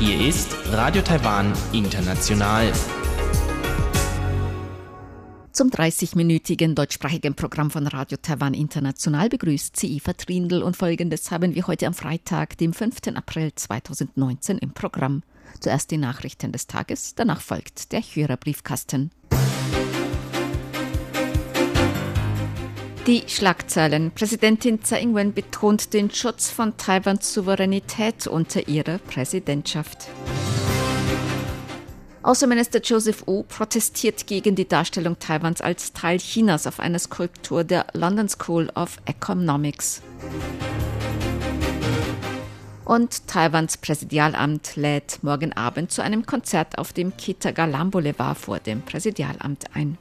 Hier ist Radio Taiwan International. Zum 30-minütigen deutschsprachigen Programm von Radio Taiwan International begrüßt sie Eva Trindl und folgendes haben wir heute am Freitag, dem 5. April 2019 im Programm. Zuerst die Nachrichten des Tages, danach folgt der Hörerbriefkasten. Die Schlagzeilen. Präsidentin Tsai Ing-wen betont den Schutz von Taiwans Souveränität unter ihrer Präsidentschaft. Außenminister Joseph Wu protestiert gegen die Darstellung Taiwans als Teil Chinas auf einer Skulptur der London School of Economics. Und Taiwans Präsidialamt lädt morgen Abend zu einem Konzert auf dem Kitagalam Boulevard vor dem Präsidialamt ein.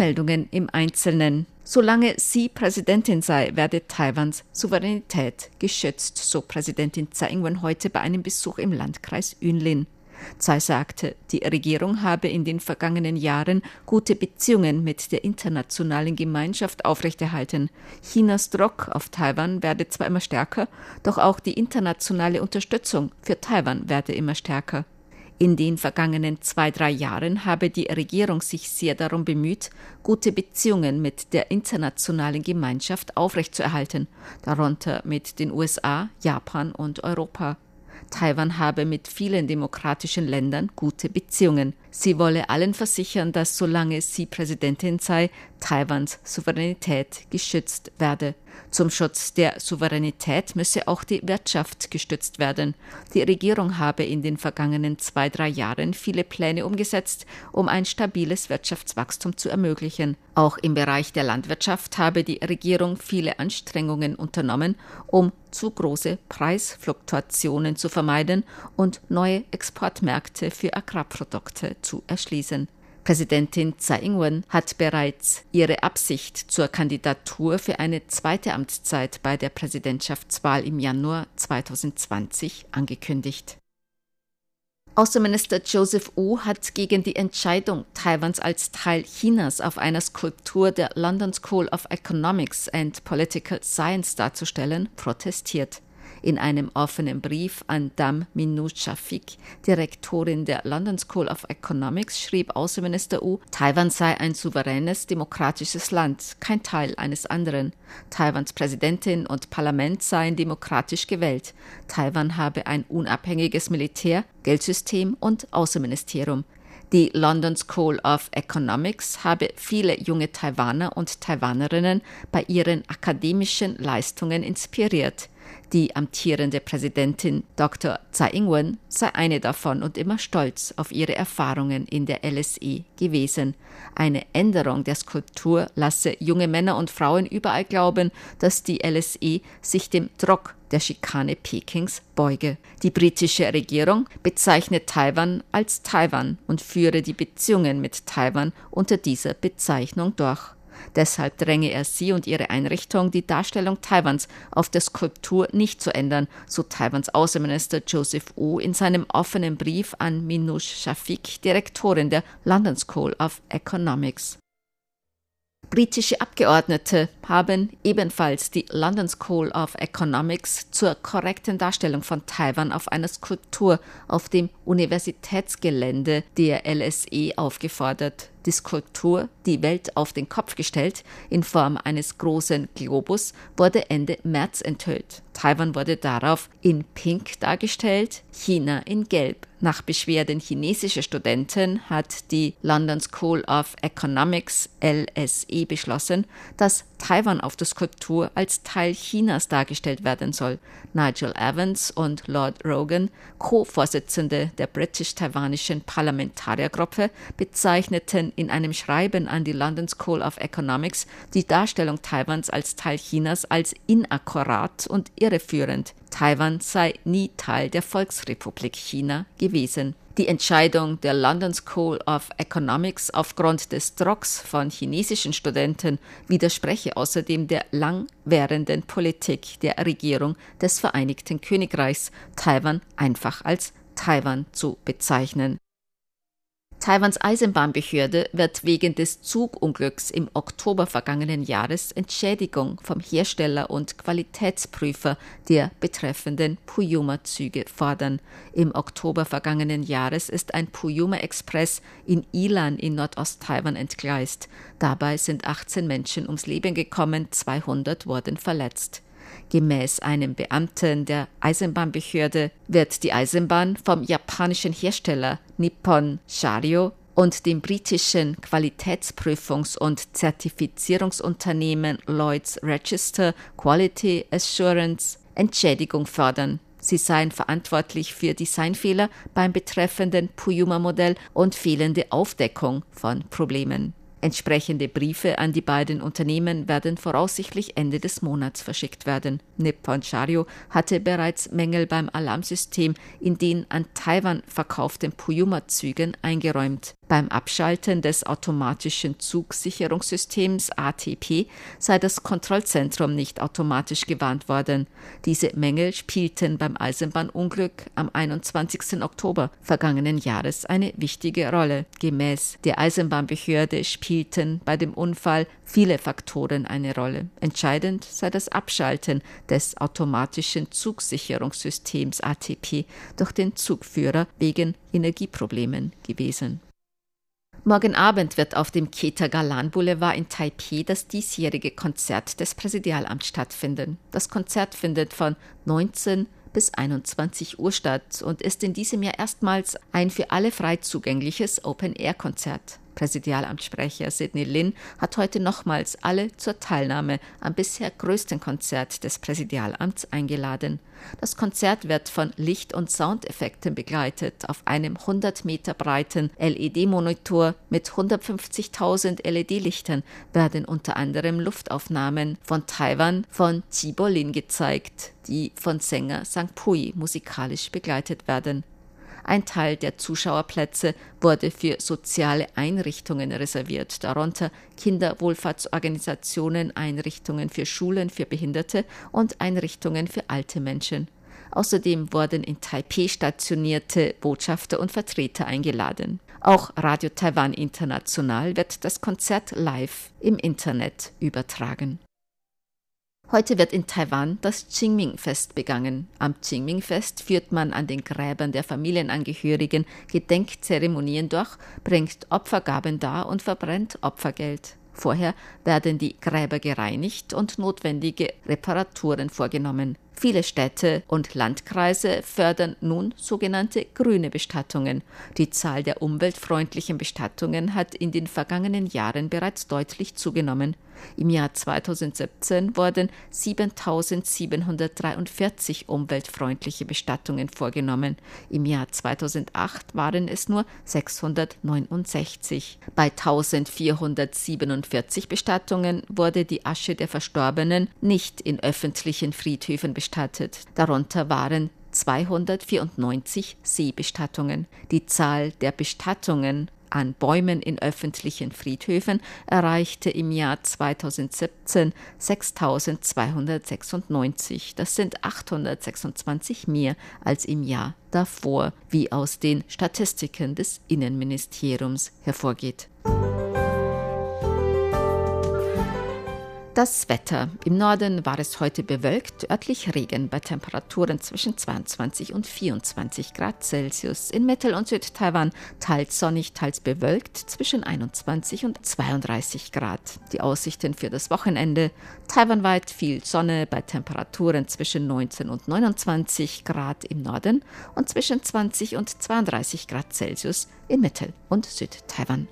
Die Meldungen im Einzelnen. Solange sie Präsidentin sei, werde Taiwans Souveränität geschützt, so Präsidentin Tsai Ing-wen heute bei einem Besuch im Landkreis Yunlin. Tsai sagte, die Regierung habe in den vergangenen Jahren gute Beziehungen mit der internationalen Gemeinschaft aufrechterhalten. Chinas Druck auf Taiwan werde zwar immer stärker, doch auch die internationale Unterstützung für Taiwan werde immer stärker. In den vergangenen zwei, drei Jahren habe die Regierung sich sehr darum bemüht, gute Beziehungen mit der internationalen Gemeinschaft aufrechtzuerhalten, darunter mit den USA, Japan und Europa. Taiwan habe mit vielen demokratischen Ländern gute Beziehungen. Sie wolle allen versichern, dass solange sie Präsidentin sei, Taiwans Souveränität geschützt werde. Zum Schutz der Souveränität müsse auch die Wirtschaft gestützt werden. Die Regierung habe in den vergangenen zwei, drei Jahren viele Pläne umgesetzt, um ein stabiles Wirtschaftswachstum zu ermöglichen. Auch im Bereich der Landwirtschaft habe die Regierung viele Anstrengungen unternommen, um zu große Preisfluktuationen zu vermeiden und neue Exportmärkte für Agrarprodukte zu erschließen. Präsidentin Tsai Ing-wen hat bereits ihre Absicht zur Kandidatur für eine zweite Amtszeit bei der Präsidentschaftswahl im Januar 2020 angekündigt. Außenminister Joseph Wu hat gegen die Entscheidung, Taiwans als Teil Chinas auf einer Skulptur der London School of Economics and Political Science darzustellen, protestiert. In einem offenen Brief an Dam Minu Shafik, Direktorin der London School of Economics, schrieb Außenminister Wu, Taiwan sei ein souveränes, demokratisches Land, kein Teil eines anderen. Taiwans Präsidentin und Parlament seien demokratisch gewählt. Taiwan habe ein unabhängiges Militär, Geldsystem und Außenministerium. Die London School of Economics habe viele junge Taiwaner und Taiwanerinnen bei ihren akademischen Leistungen inspiriert. Die amtierende Präsidentin Dr. Tsai Ing-wen sei eine davon und immer stolz auf ihre Erfahrungen in der LSE gewesen. Eine Änderung der Skulptur lasse junge Männer und Frauen überall glauben, dass die LSE sich dem Druck der Schikane Pekings beuge. Die britische Regierung bezeichnet Taiwan als Taiwan und führe die Beziehungen mit Taiwan unter dieser Bezeichnung durch. Deshalb dränge er sie und ihre Einrichtung, die Darstellung Taiwans auf der Skulptur nicht zu ändern, so Taiwans Außenminister Joseph Wu in seinem offenen Brief an Minouche Shafik, Direktorin der London School of Economics. Britische Abgeordnete haben ebenfalls die London School of Economics zur korrekten Darstellung von Taiwan auf einer Skulptur auf dem Universitätsgelände der LSE aufgefordert. Die Skulptur, die Welt auf den Kopf gestellt, in Form eines großen Globus, wurde Ende März enthüllt. Taiwan wurde darauf in Pink dargestellt, China in Gelb. Nach Beschwerden chinesischer Studenten hat die London School of Economics LSE beschlossen, dass Taiwan auf der Skulptur als Teil Chinas dargestellt werden soll. Nigel Evans und Lord Rogan, Co-Vorsitzende der britisch-taiwanischen Parlamentariergruppe, bezeichneten in einem Schreiben an die London School of Economics die Darstellung Taiwans als Teil Chinas als inakkurat und irreführend. Taiwan sei nie Teil der Volksrepublik China gewesen. Die Entscheidung der London School of Economics aufgrund des Drucks von chinesischen Studenten widerspreche außerdem der langwährenden Politik der Regierung des Vereinigten Königreichs, Taiwan einfach als Taiwan zu bezeichnen. Taiwans Eisenbahnbehörde wird wegen des Zugunglücks im Oktober vergangenen Jahres Entschädigung vom Hersteller und Qualitätsprüfer der betreffenden Puyuma-Züge fordern. Im Oktober vergangenen Jahres ist ein Puyuma Express in Ilan in Nordost-Taiwan entgleist. Dabei sind 18 Menschen ums Leben gekommen, 200 wurden verletzt. Gemäß einem Beamten der Eisenbahnbehörde wird die Eisenbahn vom japanischen Hersteller Nippon Shario und dem britischen Qualitätsprüfungs- und Zertifizierungsunternehmen Lloyds Register Quality Assurance Entschädigung fordern. Sie seien verantwortlich für Designfehler beim betreffenden Puyuma-Modell und fehlende Aufdeckung von Problemen. Entsprechende Briefe an die beiden Unternehmen werden voraussichtlich Ende des Monats verschickt werden. Nippon Shario hatte bereits Mängel beim Alarmsystem in den an Taiwan verkauften Puyuma-Zügen eingeräumt. Beim Abschalten des automatischen Zugsicherungssystems ATP sei das Kontrollzentrum nicht automatisch gewarnt worden. Diese Mängel spielten beim Eisenbahnunglück am 21. Oktober vergangenen Jahres eine wichtige Rolle. Gemäß der Eisenbahnbehörde spielten bei dem Unfall viele Faktoren eine Rolle. Entscheidend sei das Abschalten des automatischen Zugsicherungssystems ATP durch den Zugführer wegen Energieproblemen gewesen. Morgen Abend wird auf dem Keter Galan Boulevard in Taipei das diesjährige Konzert des Präsidialamts stattfinden. Das Konzert findet von 19 bis 21 Uhr statt und ist in diesem Jahr erstmals ein für alle frei zugängliches Open-Air-Konzert. Präsidialamtssprecher Sidney Lin hat heute nochmals alle zur Teilnahme am bisher größten Konzert des Präsidialamts eingeladen. Das Konzert wird von Licht- und Soundeffekten begleitet. Auf einem 100 Meter breiten LED-Monitor mit 150.000 LED-Lichtern werden unter anderem Luftaufnahmen von Taiwan von Lin gezeigt, die von Sänger Sang Pui musikalisch begleitet werden. Ein Teil der Zuschauerplätze wurde für soziale Einrichtungen reserviert, darunter Kinderwohlfahrtsorganisationen, Einrichtungen für Schulen für Behinderte und Einrichtungen für alte Menschen. Außerdem wurden in Taipei stationierte Botschafter und Vertreter eingeladen. Auch Radio Taiwan International wird das Konzert live im Internet übertragen. Heute wird in Taiwan das Qingming-Fest begangen. Am Qingming-Fest führt man an den Gräbern der Familienangehörigen Gedenkzeremonien durch, bringt Opfergaben dar und verbrennt Opfergeld. Vorher werden die Gräber gereinigt und notwendige Reparaturen vorgenommen. Viele Städte und Landkreise fördern nun sogenannte grüne Bestattungen. Die Zahl der umweltfreundlichen Bestattungen hat in den vergangenen Jahren bereits deutlich zugenommen. Im Jahr 2017 wurden 7743 umweltfreundliche Bestattungen vorgenommen. Im Jahr 2008 waren es nur 669. Bei 1447 Bestattungen wurde die Asche der Verstorbenen nicht in öffentlichen Friedhöfen bestattet. Darunter waren 294 Seebestattungen. Die Zahl der Bestattungen an Bäumen in öffentlichen Friedhöfen erreichte im Jahr 2017 6296. Das sind 826 mehr als im Jahr davor, wie aus den Statistiken des Innenministeriums hervorgeht. Das Wetter. Im Norden war es heute bewölkt, örtlich Regen bei Temperaturen zwischen 22 und 24 Grad Celsius. In Mittel- und Südtaiwan teils sonnig, teils bewölkt zwischen 21 und 32 Grad. Die Aussichten für das Wochenende. Taiwanweit viel Sonne bei Temperaturen zwischen 19 und 29 Grad im Norden und zwischen 20 und 32 Grad Celsius in Mittel- und Südtaiwan.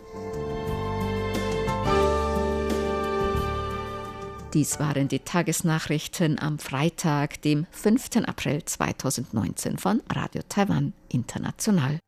Dies waren die Tagesnachrichten am Freitag, dem 5. April 2019 von Radio Taiwan International.